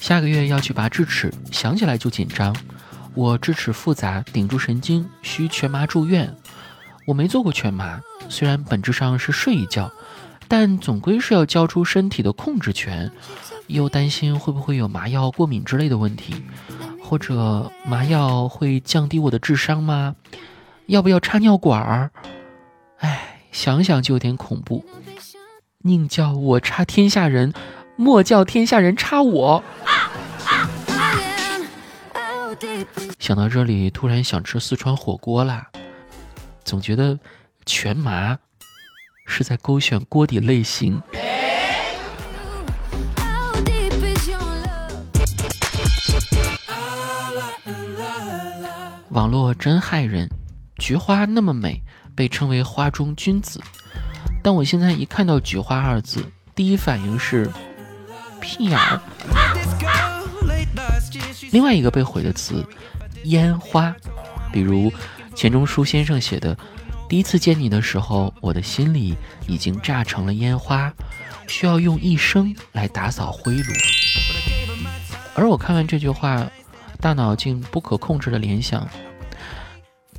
下个月要去拔智齿，想起来就紧张。我智齿复杂，顶住神经，需全麻住院。我没做过全麻，虽然本质上是睡一觉，但总归是要交出身体的控制权。又担心会不会有麻药过敏之类的问题，或者麻药会降低我的智商吗？要不要插尿管儿？哎，想想就有点恐怖。宁叫我插天下人，莫叫天下人插我。想到这里，突然想吃四川火锅啦。总觉得全麻是在勾选锅底类型。网络真害人，菊花那么美，被称为花中君子。但我现在一看到“菊花”二字，第一反应是屁眼儿。另外一个被毁的词，烟花，比如钱钟书先生写的：“第一次见你的时候，我的心里已经炸成了烟花，需要用一生来打扫灰炉。”而我看完这句话。大脑竟不可控制的联想，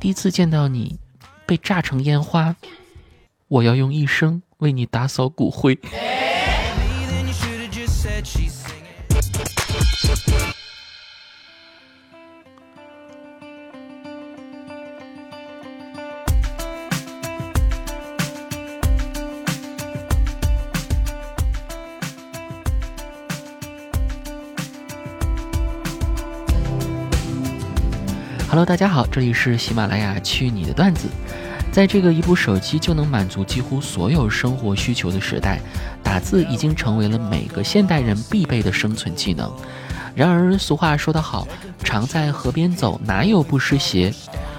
第一次见到你，被炸成烟花，我要用一生为你打扫骨灰。大家好，这里是喜马拉雅去你的段子。在这个一部手机就能满足几乎所有生活需求的时代，打字已经成为了每个现代人必备的生存技能。然而，俗话说得好，常在河边走，哪有不湿鞋？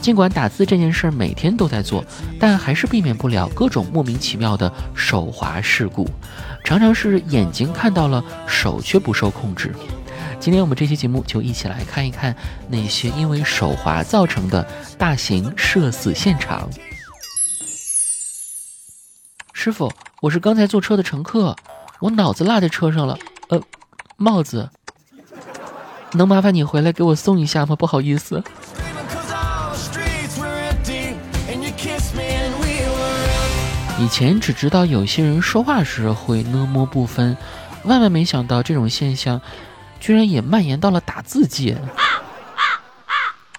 尽管打字这件事每天都在做，但还是避免不了各种莫名其妙的手滑事故，常常是眼睛看到了，手却不受控制。今天我们这期节目就一起来看一看那些因为手滑造成的大型社死现场。师傅，我是刚才坐车的乘客，我脑子落在车上了，呃，帽子，能麻烦你回来给我送一下吗？不好意思。以前只知道有些人说话时会呢摸不分，万万没想到这种现象。居然也蔓延到了打字界。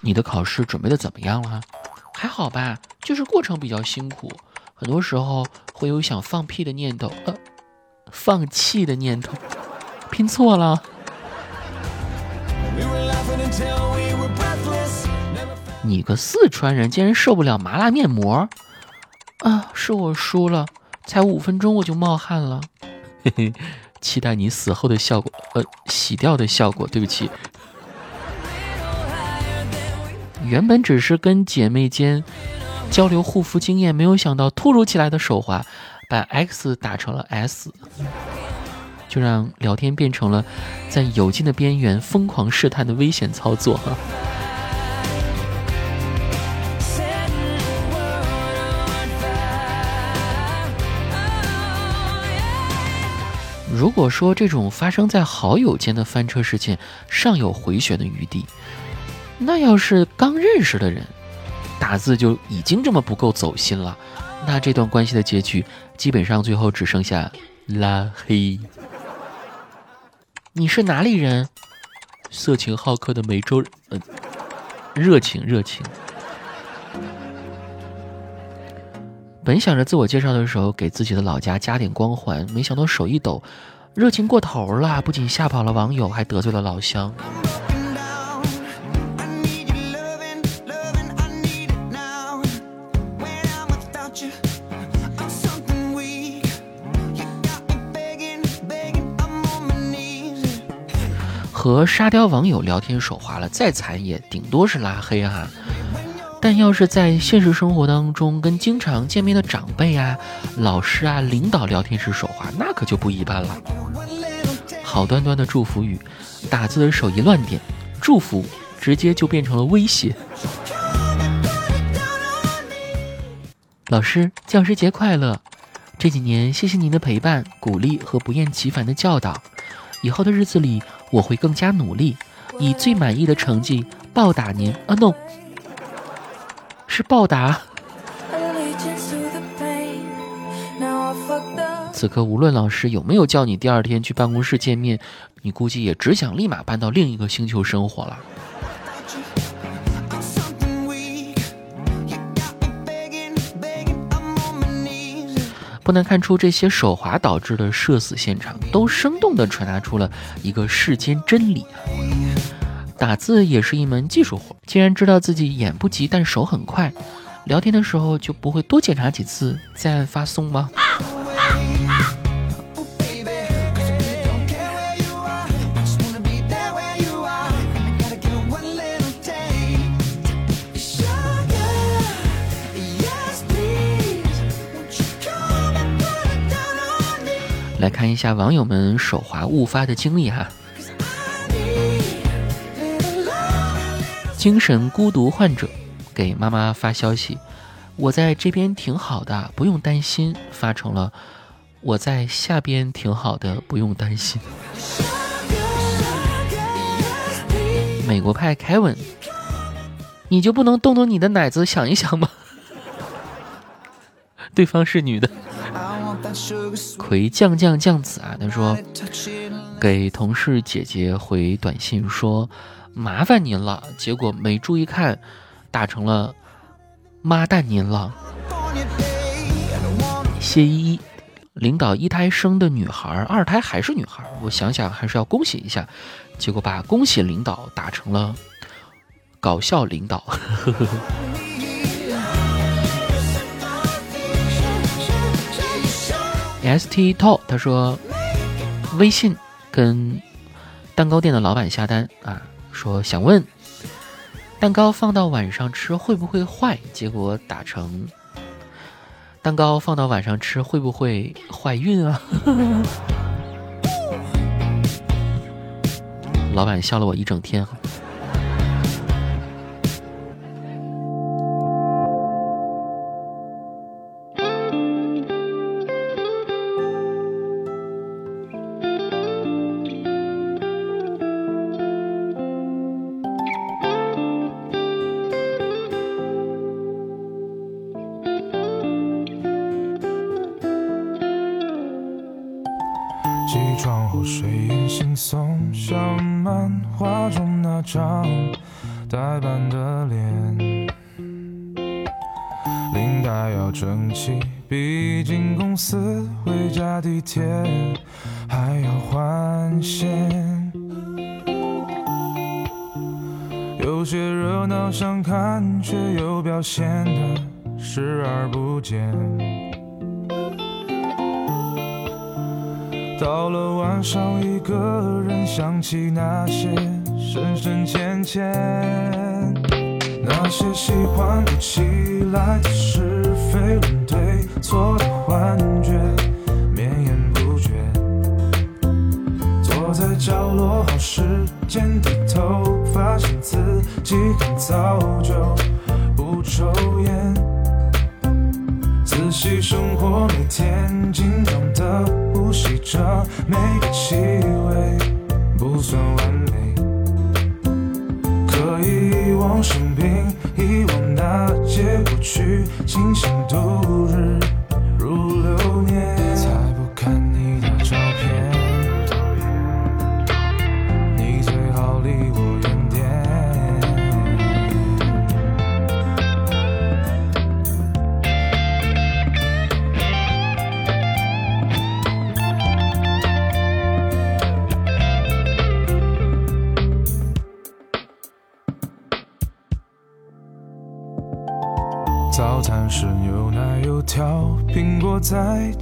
你的考试准备的怎么样了？还好吧，就是过程比较辛苦，很多时候会有想放屁的念头，呃，放弃的念头。拼错了。你个四川人竟然受不了麻辣面膜？啊，是我输了，才五分钟我就冒汗了。嘿嘿。期待你死后的效果，呃，洗掉的效果。对不起，原本只是跟姐妹间交流护肤经验，没有想到突如其来的手滑，把 X 打成了 S，就让聊天变成了在有劲的边缘疯狂试探的危险操作。哈如果说这种发生在好友间的翻车事件尚有回旋的余地，那要是刚认识的人，打字就已经这么不够走心了，那这段关系的结局基本上最后只剩下拉黑。你是哪里人？色情好客的梅州人，呃，热情热情。本想着自我介绍的时候给自己的老家加点光环，没想到手一抖，热情过头了，不仅吓跑了网友，还得罪了老乡。和沙雕网友聊天手滑了，再惨也顶多是拉黑啊。但要是在现实生活当中跟经常见面的长辈啊、老师啊、领导聊天时说话，那可就不一般了。好端端的祝福语，打字的手一乱点，祝福直接就变成了威胁。老师，教师节快乐！这几年谢谢您的陪伴、鼓励和不厌其烦的教导。以后的日子里，我会更加努力，以最满意的成绩报答您。啊，no，是报答。此刻无论老师有没有叫你第二天去办公室见面，你估计也只想立马搬到另一个星球生活了。不难看出，这些手滑导致的社死现场，都生动地传达出了一个世间真理啊！打字也是一门技术活，既然知道自己眼不急，但手很快，聊天的时候就不会多检查几次再按发送吗？来看一下网友们手滑误发的经历哈。精神孤独患者给妈妈发消息：“我在这边挺好的，不用担心。”发成了“我在下边挺好的，不用担心。”美国派凯文，你就不能动动你的奶子想一想吗？对方是女的。葵酱酱酱子啊，他说给同事姐姐回短信说麻烦您了，结果没注意看，打成了妈蛋您了。谢依依，领导一胎生的女孩，二胎还是女孩，我想想还是要恭喜一下，结果把恭喜领导打成了搞笑领导。呵呵呵 S T t o，他说，微信跟蛋糕店的老板下单啊，说想问蛋糕放到晚上吃会不会坏？结果打成蛋糕放到晚上吃会不会怀孕啊？老板笑了我一整天。床后睡眼惺忪，像漫画中那张呆板的脸。领带要整齐，毕竟公司回家地铁还要换线。有些热闹想看，却又表现得视而不见。到了晚上，一个人想起那些深深浅浅，那些喜欢不起来的是非论对错的幻觉，绵延不绝。坐在角落好时间低头，发现自己很早就不抽烟。仔细生活，每天这每个气味，不算完美。可以遗忘生病，遗忘那些过去，清醒度日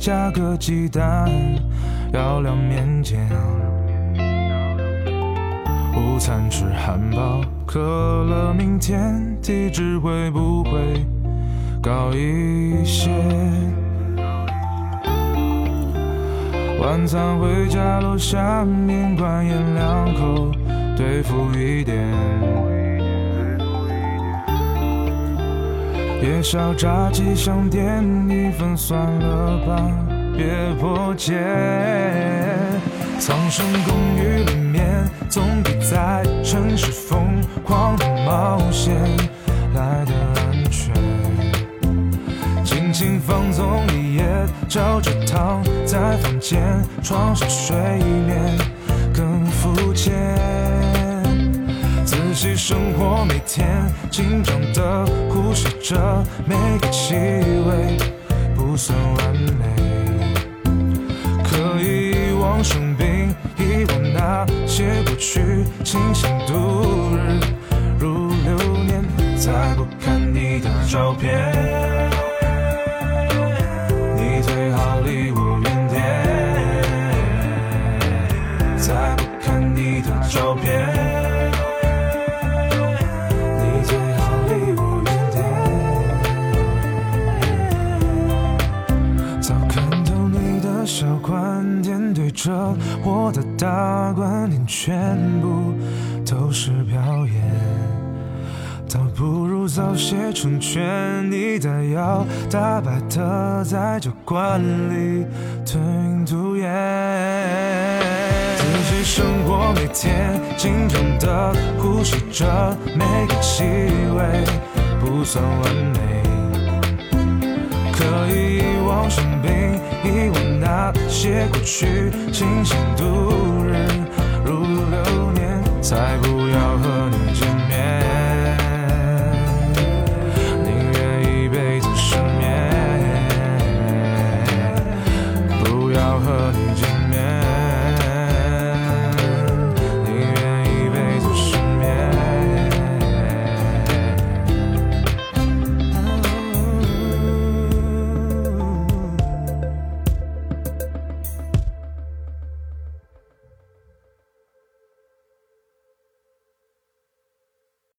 加个鸡蛋，要两面煎。午餐吃汉堡，可乐，明天体脂会不会高一些？晚餐回家楼下面馆咽两口，对付一点。夜宵炸鸡想点一份，算了吧，别破戒。苍生公寓里面总比在城市疯狂的冒险来的安全。尽情放纵一夜，照着躺在房间，床上睡眠更肤浅。仔细生活，每天紧张的呼吸着每个气味，不算完美。可以遗忘生病，遗忘那些过去，清醒度日如流年。再不看你的照片，小观点，对着我的大观点，全部都是表演。倒不如早些成全你的要，大摆的在酒馆里吞云吐烟。仔细生活，每天紧张的呼吸着每个气味，不算完美。以往生病，遗忘那些过去，清醒度日如流年，再不要和你见面，宁愿一辈子失眠，不要和你见。